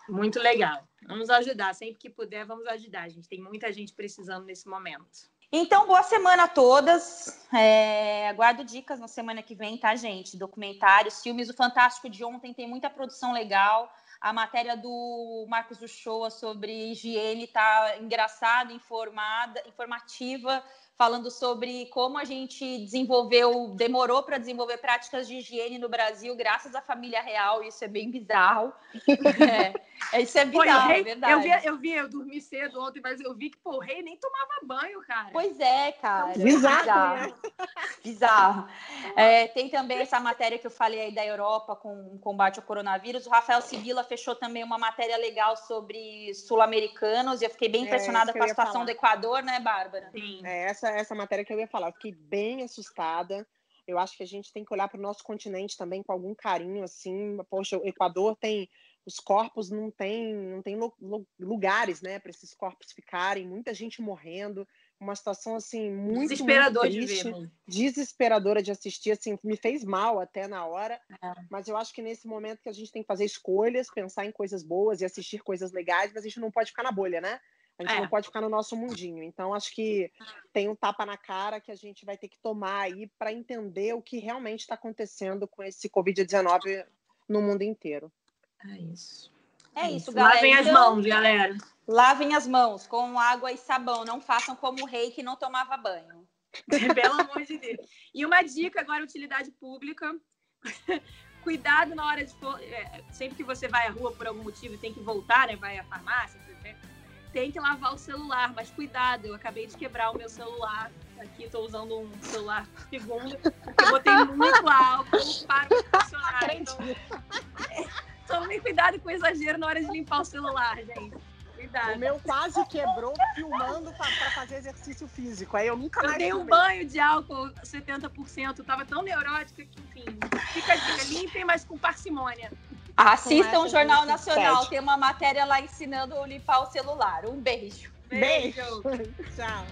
Speaker 3: Muito legal. Vamos ajudar, sempre que puder, vamos ajudar. A gente tem muita gente precisando nesse momento.
Speaker 1: Então, boa semana a todas. É, aguardo dicas na semana que vem, tá, gente? Documentários, filmes. O Fantástico de ontem tem muita produção legal. A matéria do Marcos Uchoa sobre higiene tá engraçada, informada, informativa falando sobre como a gente desenvolveu, demorou para desenvolver práticas de higiene no Brasil, graças à família real, isso é bem bizarro. É, isso é bizarro,
Speaker 3: rei,
Speaker 1: é verdade.
Speaker 3: Eu vi, eu vi, eu dormi cedo ontem, mas eu vi que pô, o rei nem tomava banho, cara.
Speaker 1: Pois é, cara.
Speaker 2: Bizarro. Bizarro.
Speaker 1: Né? bizarro. É, tem também essa matéria que eu falei aí da Europa com o combate ao coronavírus. O Rafael Sibila fechou também uma matéria legal sobre sul-americanos, e eu fiquei bem é, impressionada é, com a situação falar. do Equador, né, Bárbara?
Speaker 2: Sim. É, essa essa, essa matéria que eu ia falar. Eu fiquei bem assustada. Eu acho que a gente tem que olhar para o nosso continente também com algum carinho, assim. Poxa, o Equador tem os corpos não tem não tem lugares, né, para esses corpos ficarem. Muita gente morrendo, uma situação assim muito
Speaker 3: desesperador
Speaker 2: muito triste,
Speaker 3: de ver,
Speaker 2: desesperadora de assistir. Assim, me fez mal até na hora. É. Mas eu acho que nesse momento que a gente tem que fazer escolhas, pensar em coisas boas e assistir coisas legais, mas a gente não pode ficar na bolha, né? A gente é. não pode ficar no nosso mundinho. Então, acho que tem um tapa na cara que a gente vai ter que tomar aí para entender o que realmente está acontecendo com esse Covid-19 no mundo inteiro.
Speaker 3: É isso.
Speaker 1: É isso, galera.
Speaker 3: Lavem as então, mãos, galera.
Speaker 1: Lavem as mãos com água e sabão. Não façam como o rei que não tomava banho.
Speaker 3: Pelo amor de Deus. E uma dica agora, utilidade pública. Cuidado na hora de. É, sempre que você vai à rua por algum motivo e tem que voltar, né? Vai à farmácia, tem que lavar o celular, mas cuidado, eu acabei de quebrar o meu celular. Aqui estou usando um celular segundo, porque eu botei muito álcool para funcionar. Então, tomem cuidado com o exagero na hora de limpar o celular, gente. Cuidado.
Speaker 2: O meu quase quebrou filmando para fazer exercício físico. Aí eu nunca mais.
Speaker 3: Eu dei um banho de álcool 70%, tava tão neurótica que, enfim, fica a dica, limpem, mas com parcimônia.
Speaker 1: Assistam o Jornal Nacional, tem uma matéria lá ensinando a limpar o celular. Um beijo.
Speaker 3: Beijo. beijo.
Speaker 2: Tchau.